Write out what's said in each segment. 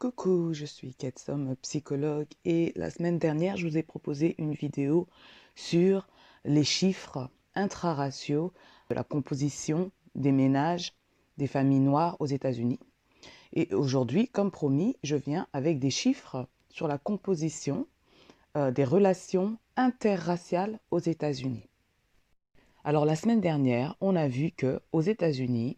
Coucou, je suis Ketsom, psychologue, et la semaine dernière, je vous ai proposé une vidéo sur les chiffres intra-ratios de la composition des ménages des familles noires aux États-Unis. Et aujourd'hui, comme promis, je viens avec des chiffres sur la composition euh, des relations interraciales aux États-Unis. Alors la semaine dernière, on a vu que aux États-Unis,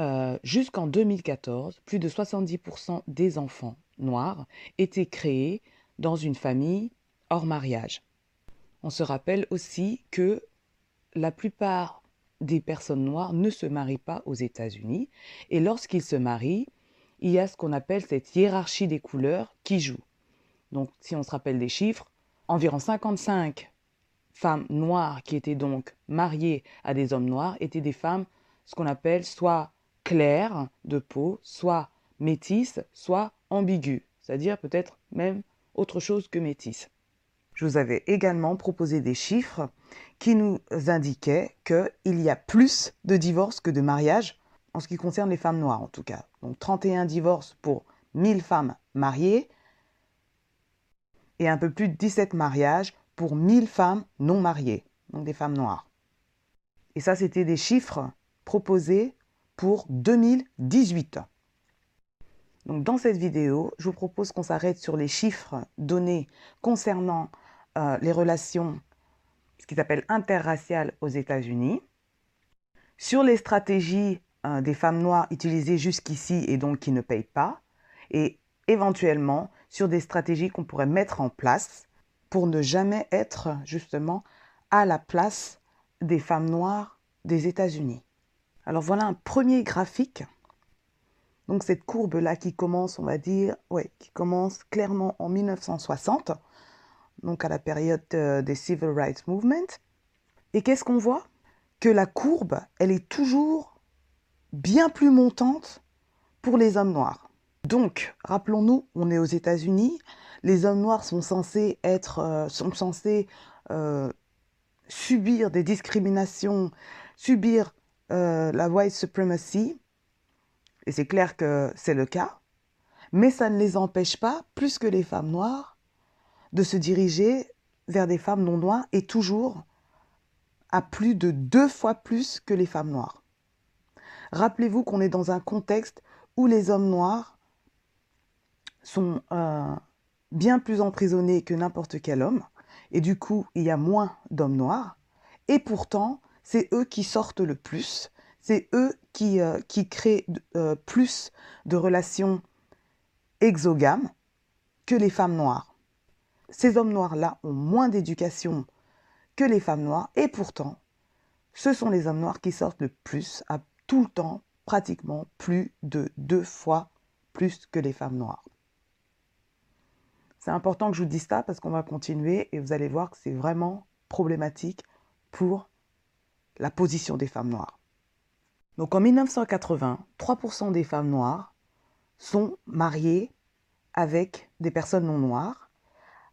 euh, jusqu'en 2014, plus de 70% des enfants noirs étaient créés dans une famille hors mariage. On se rappelle aussi que la plupart des personnes noires ne se marient pas aux États-Unis et lorsqu'ils se marient, il y a ce qu'on appelle cette hiérarchie des couleurs qui joue. Donc si on se rappelle des chiffres, environ 55 femmes noires qui étaient donc mariées à des hommes noirs étaient des femmes ce qu'on appelle soit claire de peau, soit métisse, soit ambiguë, c'est-à-dire peut-être même autre chose que métisse. Je vous avais également proposé des chiffres qui nous indiquaient qu'il y a plus de divorces que de mariages, en ce qui concerne les femmes noires en tout cas. Donc 31 divorces pour 1000 femmes mariées et un peu plus de 17 mariages pour 1000 femmes non mariées, donc des femmes noires. Et ça, c'était des chiffres proposés pour 2018. Donc dans cette vidéo, je vous propose qu'on s'arrête sur les chiffres donnés concernant euh, les relations, ce qu'ils appellent interraciales aux États-Unis, sur les stratégies euh, des femmes noires utilisées jusqu'ici et donc qui ne payent pas, et éventuellement sur des stratégies qu'on pourrait mettre en place pour ne jamais être justement à la place des femmes noires des États-Unis. Alors voilà un premier graphique. Donc cette courbe-là qui commence, on va dire, ouais, qui commence clairement en 1960, donc à la période euh, des Civil Rights Movement. Et qu'est-ce qu'on voit? Que la courbe, elle est toujours bien plus montante pour les hommes noirs. Donc, rappelons-nous, on est aux États-Unis, les hommes noirs sont censés être, euh, sont censés euh, subir des discriminations, subir euh, la white supremacy, et c'est clair que c'est le cas, mais ça ne les empêche pas, plus que les femmes noires, de se diriger vers des femmes non noires et toujours à plus de deux fois plus que les femmes noires. Rappelez-vous qu'on est dans un contexte où les hommes noirs sont euh, bien plus emprisonnés que n'importe quel homme, et du coup, il y a moins d'hommes noirs, et pourtant, c'est eux qui sortent le plus, c'est eux qui, euh, qui créent euh, plus de relations exogames que les femmes noires. Ces hommes noirs-là ont moins d'éducation que les femmes noires et pourtant, ce sont les hommes noirs qui sortent le plus, à tout le temps, pratiquement plus de deux fois plus que les femmes noires. C'est important que je vous dise ça parce qu'on va continuer et vous allez voir que c'est vraiment problématique pour la position des femmes noires. Donc en 1980, 3% des femmes noires sont mariées avec des personnes non noires,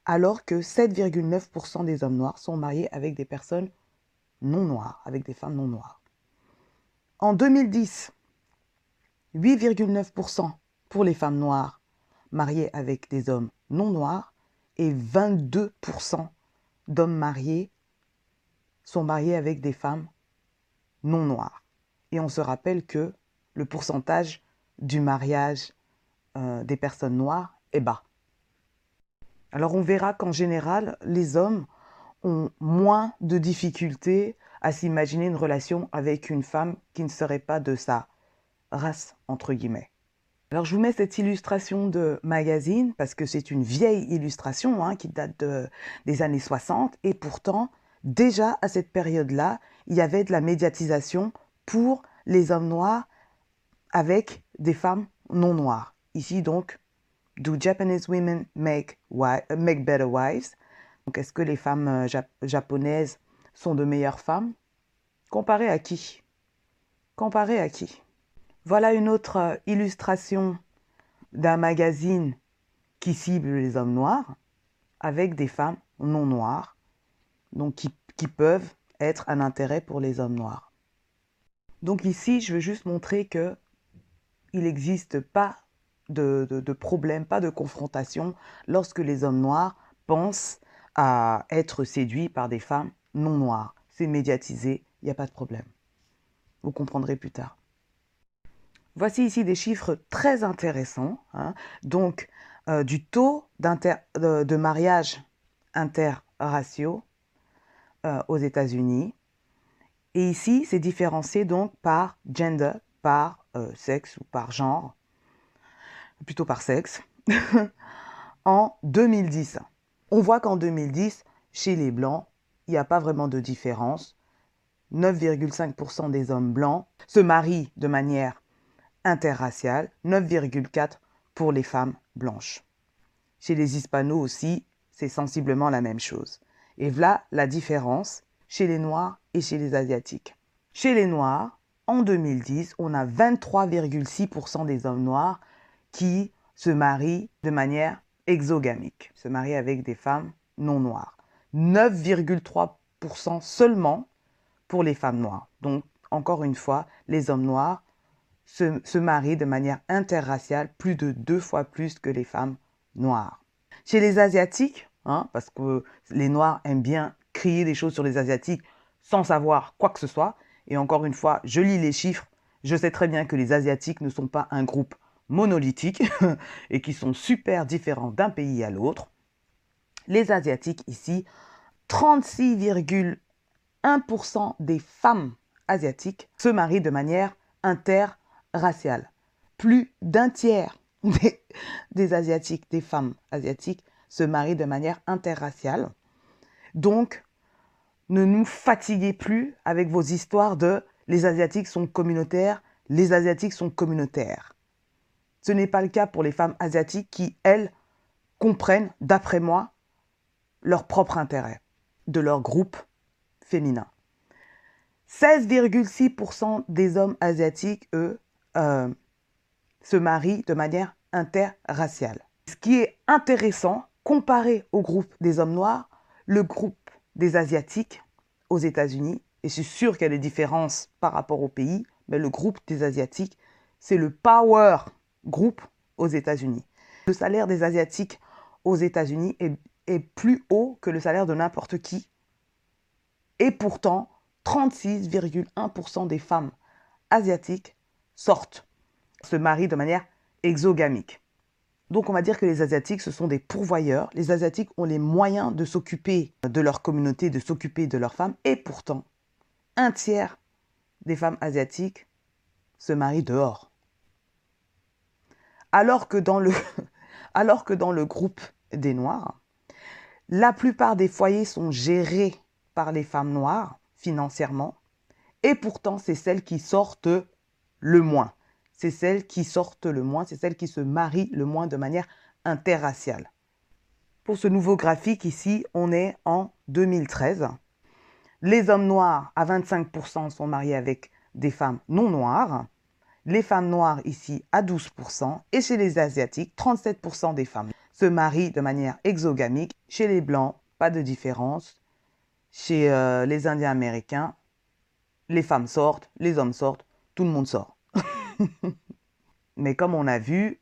alors que 7,9% des hommes noirs sont mariés avec des personnes non noires, avec des femmes non noires. En 2010, 8,9% pour les femmes noires mariées avec des hommes non noirs et 22% d'hommes mariés sont mariés avec des femmes non noires. Et on se rappelle que le pourcentage du mariage euh, des personnes noires est bas. Alors on verra qu'en général, les hommes ont moins de difficultés à s'imaginer une relation avec une femme qui ne serait pas de sa race, entre guillemets. Alors je vous mets cette illustration de magazine parce que c'est une vieille illustration hein, qui date des années 60 et pourtant déjà à cette période-là, il y avait de la médiatisation pour les hommes noirs avec des femmes non noires. Ici donc, do Japanese women make, make better wives? Donc est-ce que les femmes euh, japonaises sont de meilleures femmes? Comparé à qui? Comparé à qui? Voilà une autre euh, illustration d'un magazine qui cible les hommes noirs avec des femmes non noires, donc qui, peuvent être un intérêt pour les hommes noirs. Donc ici, je veux juste montrer que il n'existe pas de, de problème, pas de confrontation lorsque les hommes noirs pensent à être séduits par des femmes non noires. C'est médiatisé, il n'y a pas de problème. Vous comprendrez plus tard. Voici ici des chiffres très intéressants. Hein. Donc, euh, du taux de, de, mariage interraciaux euh, aux États-Unis. Et ici, c'est différencié donc par gender, par euh, sexe ou par genre, plutôt par sexe, en 2010. On voit qu'en 2010, chez les Blancs, il n'y a pas vraiment de différence. 9,5% des hommes blancs se marient de manière interraciale, 9,4% pour les femmes blanches. Chez les hispanos aussi, c'est sensiblement la même chose. Et voilà la différence chez les Noirs et chez les Asiatiques. Chez les Noirs, en 2010, on a 23,6% des hommes noirs qui se marient de manière exogamique, se marier avec des femmes non noires. 9,3% seulement pour les femmes noires. Donc, encore une fois, les hommes noirs se, se, marient de manière interraciale plus de deux fois plus que les femmes noires. Chez les Asiatiques, hein, parce que les Noirs aiment bien crier des choses sur les Asiatiques sans savoir quoi que ce soit, et encore une fois, je lis les chiffres, je sais très bien que les Asiatiques ne sont pas un groupe monolithiques et qui sont super différents d'un pays à l'autre. Les Asiatiques ici, 36,1% des femmes asiatiques se marient de manière interraciale. Plus d'un tiers des, Asiatiques, des femmes asiatiques, se marient de manière interraciale. Donc, ne nous fatiguez plus avec vos histoires de les Asiatiques sont communautaires, les Asiatiques sont communautaires. Ce n'est pas le cas pour les femmes asiatiques qui, elles, comprennent, d'après moi, leur propre intérêt de leur groupe féminin. 16,6% des hommes asiatiques, eux, euh, se marient de manière interraciale. Ce qui est intéressant, comparé au groupe des hommes noirs, le groupe des Asiatiques aux États-Unis, et suis sûr qu'il y a des différences par rapport au pays, mais le groupe des Asiatiques, c'est le power groupe aux États-Unis. Le salaire des Asiatiques aux États-Unis est, plus haut que le salaire de n'importe qui. Et pourtant, 36,1% des femmes asiatiques sortent, se marient de manière exogamique. Donc on va dire que les Asiatiques, ce sont des pourvoyeurs. Les Asiatiques ont les moyens de s'occuper de leur communauté, de s'occuper de leurs femmes. Et pourtant, un tiers des femmes asiatiques se marient dehors. Alors que dans le, alors que dans le groupe des Noirs, la plupart des foyers sont gérés par les femmes noires financièrement, et pourtant c'est celles qui sortent le moins. C'est celles qui sortent le moins, c'est celles qui se marient le moins de manière interraciale. Pour ce nouveau graphique ici, on est en 2013. Les hommes noirs à 25% sont mariés avec des femmes non noires les femmes noires ici à 12%, et chez les Asiatiques, 37% des femmes se marient de manière exogamique. Chez les Blancs, pas de différence. Chez euh, les Indiens américains, les femmes sortent, les hommes sortent, tout le monde sort. Mais comme on a vu,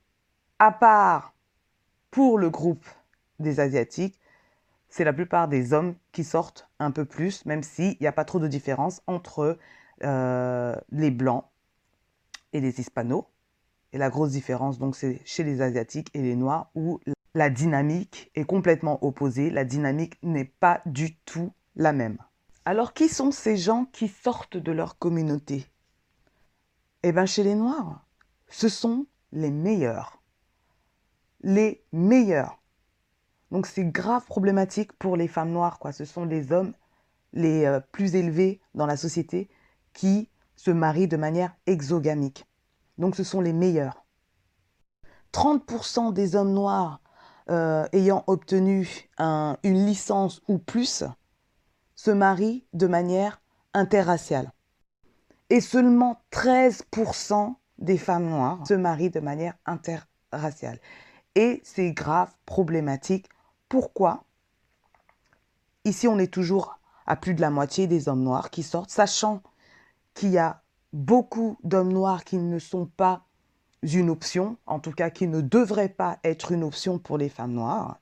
à part pour le groupe des Asiatiques, c'est la plupart des hommes qui sortent un peu plus, même s'il n'y a pas trop de différence entre euh, les Blancs et les hispanos. Et la grosse différence, donc, c'est chez les asiatiques et les noirs où la dynamique est complètement opposée. La dynamique n'est pas du tout la même. Alors, qui sont ces gens qui sortent de leur communauté? Eh bien, chez les noirs, ce sont les meilleurs. Les meilleurs. Donc, c'est grave problématique pour les femmes noires, quoi. Ce sont les hommes les euh, plus élevés dans la société qui se marient de manière exogamique. Donc ce sont les meilleurs. 30% des hommes noirs euh, ayant obtenu une licence ou plus se marient de manière interraciale. Et seulement 13% des femmes noires se marient de manière interraciale. Et c'est grave, problématique. Pourquoi? Ici, on est toujours à plus de la moitié des hommes noirs qui sortent, sachant qu'il y a beaucoup d'hommes noirs qui ne sont pas une option, en tout cas qui ne devrait pas être une option pour les femmes noires.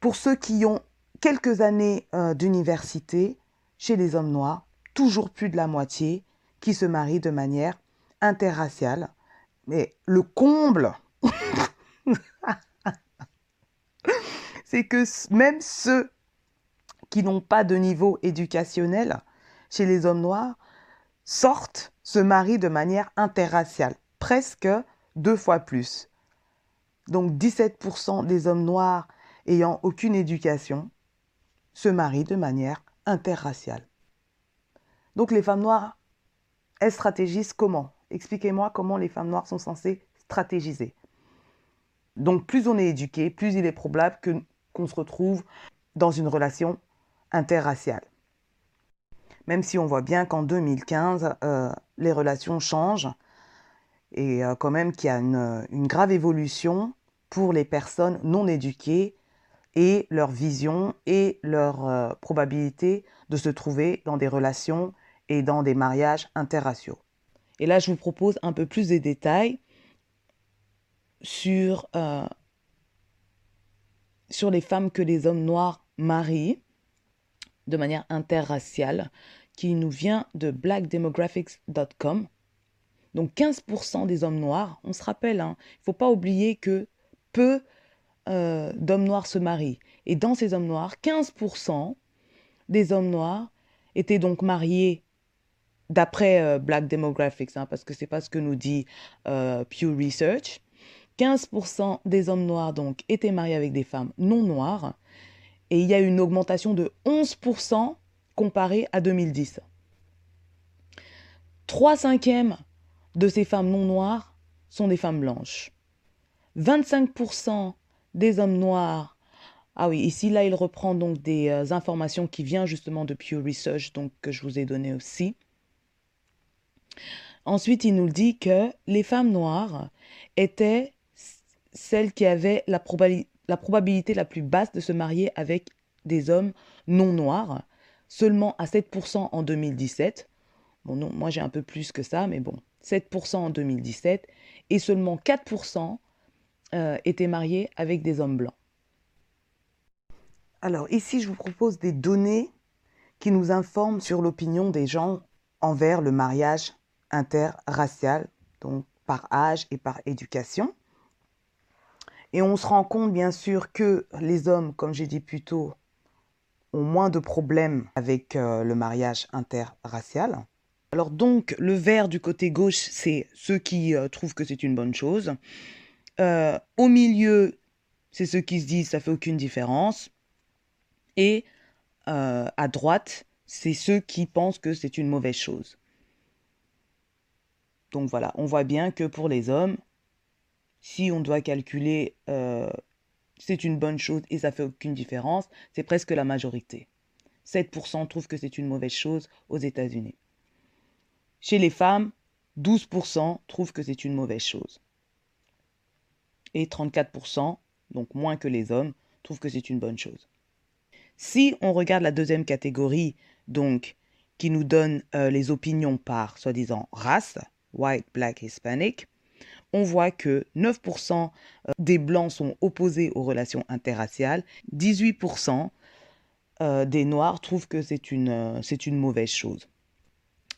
Pour ceux qui ont quelques années euh, d'université, chez les hommes noirs, toujours plus de la moitié qui se marient de manière interraciale. Mais le comble, c'est que même ceux qui n'ont pas de niveau éducationnel chez les hommes noirs sortent, se marient de manière interraciale, presque deux fois plus. Donc 17% des hommes noirs ayant aucune éducation se marient de manière interraciale. Donc les femmes noires, elles stratégisent comment? Expliquez-moi comment les femmes noires sont censées stratégiser. Donc plus on est éduqué, plus il est probable qu'on se retrouve dans une relation interraciale. Même si on voit bien qu'en 2015, euh, les relations changent et euh, quand même qu'il y a une, une, grave évolution pour les personnes non éduquées et leur vision et leur euh, probabilité de se trouver dans des relations et dans des mariages interraciaux. Et là, je vous propose un peu plus de détails sur, euh, sur les femmes que les hommes noirs marient de manière interraciale, qui nous vient de blackdemographics.com. Donc 15% des hommes noirs, on se rappelle, hein, il ne faut pas oublier que peu euh, d'hommes noirs se marient. Et dans ces hommes noirs, 15% des hommes noirs étaient donc mariés d'après euh, Black Demographics, hein, parce que c'est pas ce que nous dit euh, Pew Research. 15% des hommes noirs donc étaient mariés avec des femmes non noires et il y a une augmentation de 11% comparé à 2010. 3 cinquièmes de ces femmes non noires sont des femmes blanches. 25% des hommes noirs. Ah oui, ici, là, il reprend donc des euh, informations qui viennent justement de Pew Research, donc que je vous ai donné aussi. Ensuite, il nous dit que les femmes noires étaient celles qui avaient la, probabilité la plus basse de se marier avec des hommes non noirs, seulement à 7% en 2017. Bon, non, moi j'ai un peu plus que ça, mais bon, 7% en 2017, et seulement 4% euh, étaient mariés avec des hommes blancs. Alors ici, je vous propose des données qui nous informent sur l'opinion des gens envers le mariage interracial, donc par âge et par éducation. Et on se rend compte bien sûr que les hommes, comme j'ai dit plus tôt, ont moins de problèmes avec euh, le mariage interracial. Alors donc, le vert du côté gauche, c'est ceux qui euh, trouvent que c'est une bonne chose. Euh, au milieu, c'est ceux qui se disent ça fait aucune différence. Et à droite, c'est ceux qui pensent que c'est une mauvaise chose. Donc voilà, on voit bien que pour les hommes, si on doit calculer euh, c'est une bonne chose et ça fait aucune différence, c'est presque la majorité. 7% trouvent que c'est une mauvaise chose aux États-Unis. Chez les femmes, 12% trouvent que c'est une mauvaise chose et 34%, donc moins que les hommes, trouvent que c'est une bonne chose. Si on regarde la deuxième catégorie, donc qui nous donne euh, les opinions par soi-disant race, white, black, hispanic, on voit que 9% euh, des blancs sont opposés aux relations interraciales, 18% euh, des noirs trouvent que c'est une, c'est une mauvaise chose.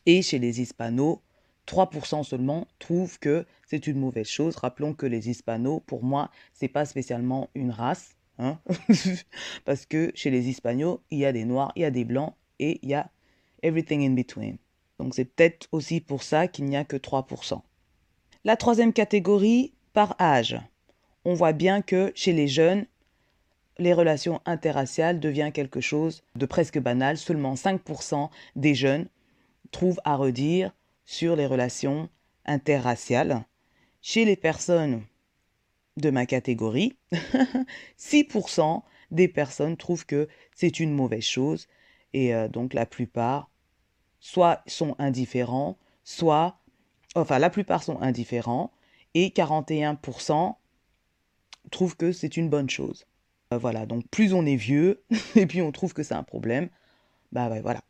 Et chez les hispanos, 3% seulement trouvent que c'est une mauvaise chose. Rappelons que les hispanos, pour moi, c'est pas spécialement une race, hein parce que chez les hispanos, il y a des noirs, il y a des blancs et il y a everything in between. Donc c'est peut-être aussi pour ça qu'il n'y a que 3%. La troisième catégorie, par âge. On voit bien que chez les jeunes, les relations interraciales deviennent quelque chose de presque banal. Seulement 5% des jeunes trouvent à redire sur les relations interraciales. Chez les personnes de ma catégorie, 6% des personnes trouvent que c'est une mauvaise chose et euh, donc la plupart soit sont indifférents, soit enfin la plupart sont indifférents et 41% trouvent que c'est une bonne chose. Euh, voilà, donc plus on est vieux et puis on trouve que c'est un problème, bah voilà,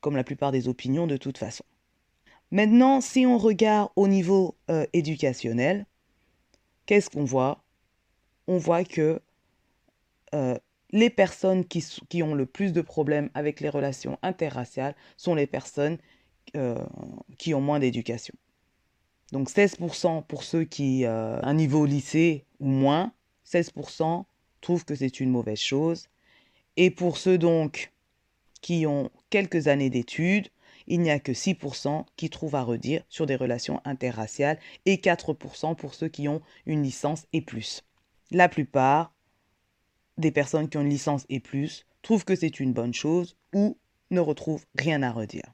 comme la plupart des opinions de toute façon. Maintenant, si on regarde au niveau euh, éducationnel, qu'est-ce qu'on voit? On voit que euh, les personnes qui, ont le plus de problèmes avec les relations interraciales sont les personnes euh, qui ont moins d'éducation. Donc 16% pour ceux qui ont euh, un niveau lycée ou moins, 16% trouvent que c'est une mauvaise chose. Et pour ceux donc qui ont quelques années d'études, il n'y a que 6% qui trouvent à redire sur des relations interraciales et 4% pour ceux qui ont une licence et plus. La plupart des personnes qui ont une licence et plus trouvent que c'est une bonne chose ou ne retrouvent rien à redire.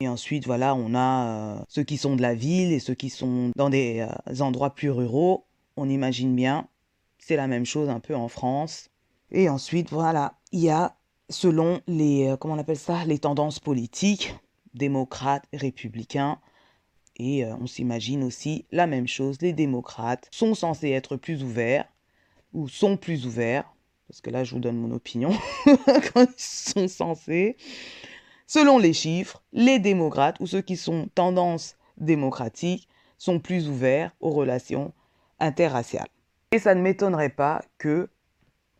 Et ensuite, voilà, on a euh, ceux qui sont de la ville et ceux qui sont dans des euh, endroits plus ruraux. On imagine bien, c'est la même chose un peu en France. Et ensuite, voilà, il y a, selon les, euh, comment on appelle ça, les tendances politiques, démocrates, républicains. Et on s'imagine aussi la même chose, les démocrates sont censés être plus ouverts, ou sont plus ouverts, parce que là je vous donne mon opinion, quand ils sont censés. Selon les chiffres, les démocrates ou ceux qui sont tendance démocratique sont plus ouverts aux relations interraciales. Et ça ne m'étonnerait pas que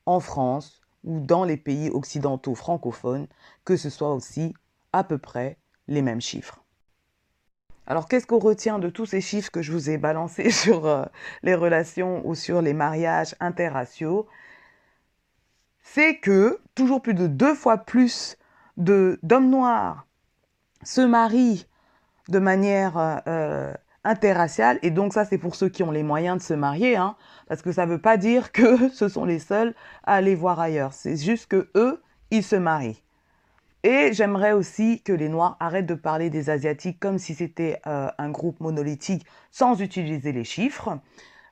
en France ou dans les pays occidentaux francophones, que ce soit aussi à peu près les mêmes chiffres. Alors qu'est-ce qu'on retient de tous ces chiffres que je vous ai balancés sur euh, les relations ou sur les mariages interraciaux? C'est que toujours plus de deux fois plus d'hommes noirs se marient de manière euh, euh, interraciale, et donc ça c'est pour ceux qui ont les moyens de se marier, hein, parce que ça ne veut pas dire que ce sont les seuls à aller voir ailleurs, c'est juste que eux, ils se marient. Et j'aimerais aussi que les Noirs arrêtent de parler des Asiatiques comme si c'était euh, un groupe monolithique sans utiliser les chiffres.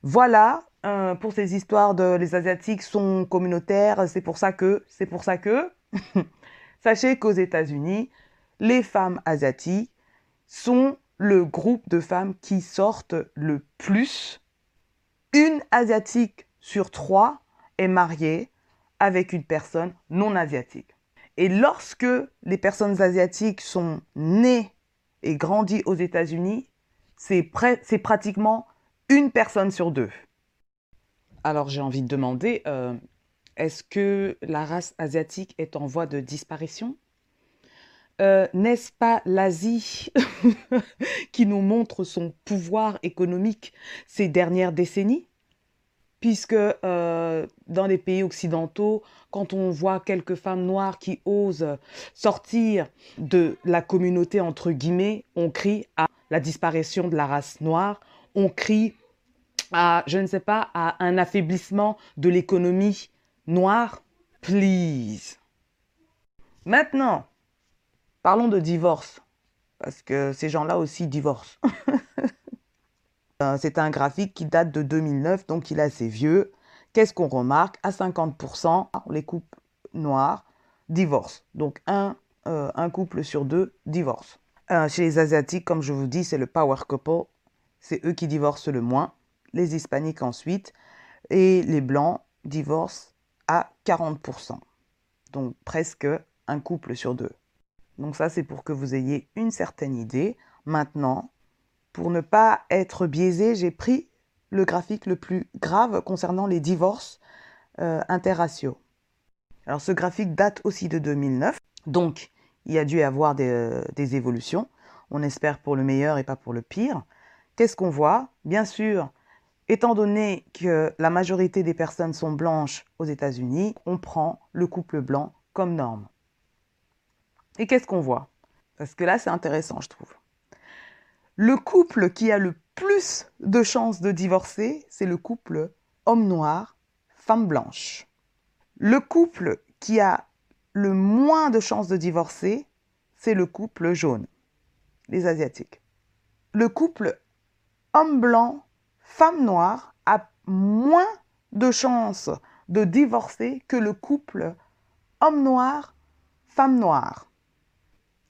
Voilà pour ces histoires de les Asiatiques sont communautaires, c'est pour ça que, c'est pour ça que. Sachez qu'aux États-Unis, les femmes asiatiques sont le groupe de femmes qui sortent le plus. Une asiatique sur trois est mariée avec une personne non asiatique. Et lorsque les personnes asiatiques sont nées et grandies aux États-Unis, c'est pratiquement une personne sur deux. Alors j'ai envie de demander, euh, est-ce que la race asiatique est en voie de disparition? Euh, N'est-ce pas l'Asie qui nous montre son pouvoir économique ces dernières décennies? Puisque euh, dans les pays occidentaux, quand on voit quelques femmes noires qui osent sortir de la communauté, entre guillemets, on crie à la disparition de la race noire, on crie à, je ne sais pas, à un affaiblissement de l'économie Noir, please. Maintenant, parlons de divorce, parce que ces gens-là aussi divorcent. Euh, c'est un graphique qui date de 2009, donc il est assez vieux. Qu'est-ce qu'on remarque? À 50%, les couples noirs divorcent. Donc un, euh, couple sur deux divorce. Euh, chez les Asiatiques, comme je vous dis, c'est le power couple. C'est eux qui divorcent le moins. Les Hispaniques ensuite. Et les Blancs divorcent à 40%. Donc presque un couple sur deux. Donc ça, c'est pour que vous ayez une certaine idée. Maintenant, pour ne pas être biaisé, j'ai pris le graphique le plus grave concernant les divorces euh, interraciaux. Alors ce graphique date aussi de 2009, donc il y a dû y avoir euh, des évolutions. On espère pour le meilleur et pas pour le pire. Qu'est-ce qu'on voit? Bien sûr, Étant donné que la majorité des personnes sont blanches aux États-Unis, on prend le couple blanc comme norme. Et qu'est-ce qu'on voit? Parce que là, c'est intéressant, je trouve. Le couple qui a le plus de chances de divorcer, c'est le couple homme noir, femme blanche. Le couple qui a le moins de chances de divorcer, c'est le couple jaune, les Asiatiques. Le couple homme blanc, femme noire a moins de chances de divorcer que le couple homme noir, femme noire.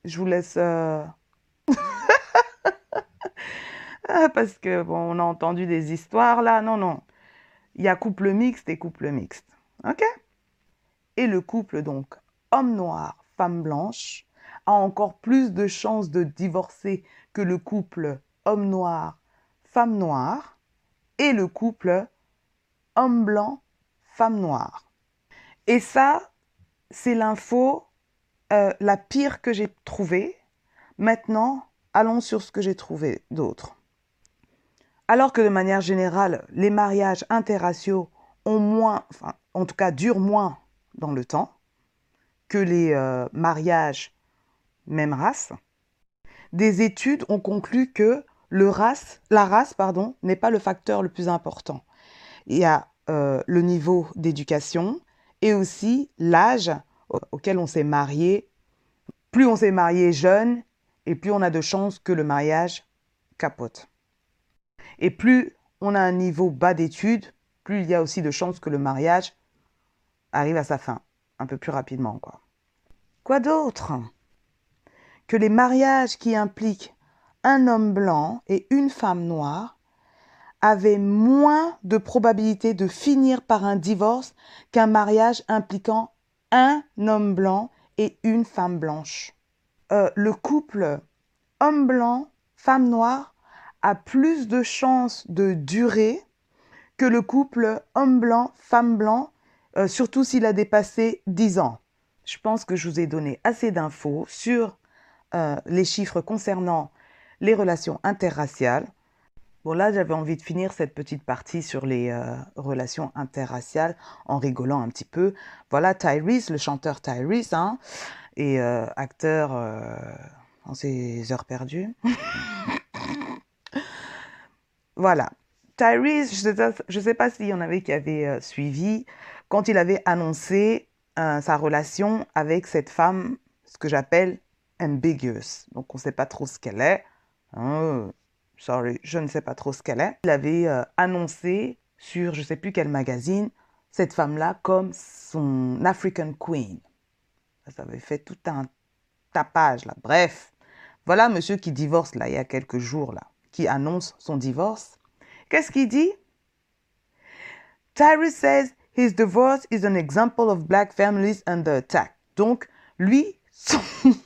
Je vous laisse... Euh, ah, parce que, bon, on a entendu des histoires là. Non, non. Il y a couple mixte et couple mixte. OK? Et le couple, donc, homme noir, femme blanche, a encore plus de chances de divorcer que le couple homme noir, femme noire et le couple homme blanc, femme noire. Et ça, c'est l'info euh, la pire que j'ai trouvée. Maintenant, allons sur ce que j'ai trouvé d'autre. Alors que de manière générale, les mariages interraciaux ont moins, en tout cas durent moins dans le temps que les euh, mariages même race, des études ont conclu que le race, la race pardon, n'est pas le facteur le plus important. Il y a euh, le niveau d'éducation et aussi l'âge auquel on s'est marié. Plus on s'est marié jeune et plus on a de chances que le mariage capote. Et plus on a un niveau bas d'études, plus il y a aussi de chances que le mariage arrive à sa fin, un peu plus rapidement. Quoi, quoi d'autre? Que les mariages qui impliquent un homme blanc et une femme noire avaient moins de probabilité de finir par un divorce qu'un mariage impliquant un homme blanc et une femme blanche. Euh, le couple homme blanc, femme noire a plus de chances de durer que le couple homme blanc, femme blanc, euh, surtout s'il a dépassé 10 ans. Je pense que je vous ai donné assez d'infos sur euh, les chiffres concernant les relations interraciales. Bon, là, j'avais envie de finir cette petite partie sur les euh, relations interraciales en rigolant un petit peu. Voilà Tyrese, le chanteur Tyrese, hein, et euh, acteur euh, en ses heures perdues. voilà. Tyrese, je ne sais, pas s'il y en avait qui avaient suivi, quand il avait annoncé sa relation avec cette femme, ce que j'appelle ambiguous. Donc, on ne sait pas trop ce qu'elle est. Hein, sorry, je ne sais pas trop ce qu'elle est. Il avait euh, annoncé sur je ne sais plus quel magazine cette femme-là comme son African Queen. Ça avait fait tout un tapage là. Bref, voilà monsieur qui divorce là il y a quelques jours là, qui annonce son divorce. Qu'est-ce qu'il dit? Tyrese says his divorce is an example of black families under attack. Donc, lui, son...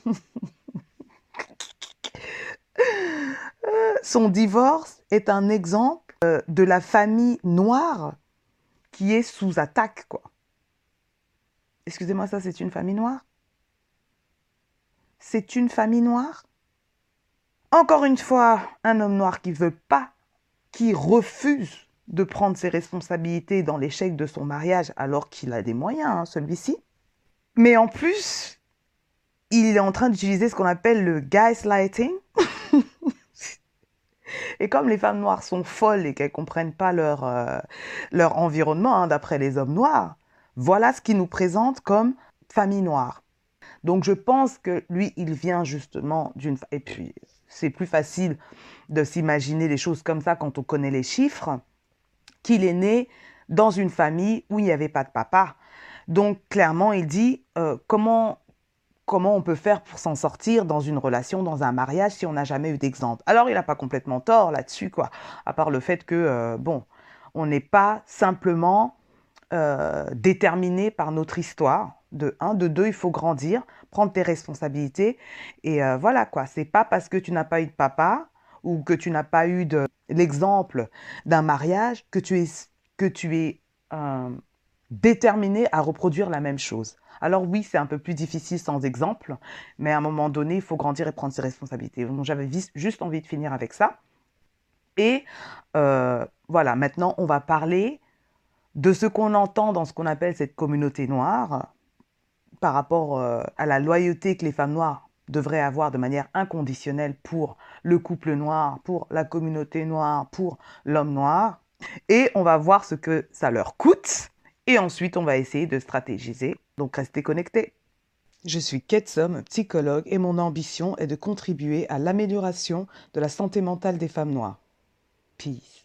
son divorce est un exemple euh, de la famille noire qui est sous attaque, quoi. Excusez-moi, ça c'est une famille noire? C'est une famille noire? Encore une fois, un homme noir qui veut pas, qui refuse de prendre ses responsabilités dans l'échec de son mariage alors qu'il a des moyens, hein, celui-ci. Mais en plus, il est en train d'utiliser ce qu'on appelle le gaslighting. Et comme les femmes noires sont folles et qu'elles comprennent pas leur, euh, leur environnement, hein, d'après les hommes noirs, voilà ce qu'il nous présente comme famille noire. Donc je pense que lui, il vient justement d'une... Et puis, c'est plus facile de s'imaginer les choses comme ça quand on connaît les chiffres, qu'il est né dans une famille où il n'y avait pas de papa. Donc clairement, il dit euh, comment comment on peut faire pour s'en sortir dans une relation, dans un mariage, si on n'a jamais eu d'exemple. Alors, il n'a pas complètement tort là-dessus, quoi, à part le fait que, euh, bon, on n'est pas simplement euh, déterminé par notre histoire. De un, de deux, il faut grandir, prendre tes responsabilités. Et euh, voilà, quoi. C'est pas parce que tu n'as pas eu de papa ou que tu n'as pas eu de l'exemple d'un mariage que tu es, que tu es déterminé à reproduire la même chose. Alors oui, c'est un peu plus difficile sans exemple, mais à un moment donné, il faut grandir et prendre ses responsabilités. Donc j'avais juste envie de finir avec ça. Et euh, voilà, maintenant, on va parler de ce qu'on entend dans ce qu'on appelle cette communauté noire par rapport euh, à la loyauté que les femmes noires devraient avoir de manière inconditionnelle pour le couple noir, pour la communauté noire, pour l'homme noir. Et on va voir ce que ça leur coûte et ensuite, on va essayer de stratégiser. Donc, restez connectés. Je suis Ketsom, psychologue, et mon ambition est de contribuer à l'amélioration de la santé mentale des femmes noires. Peace.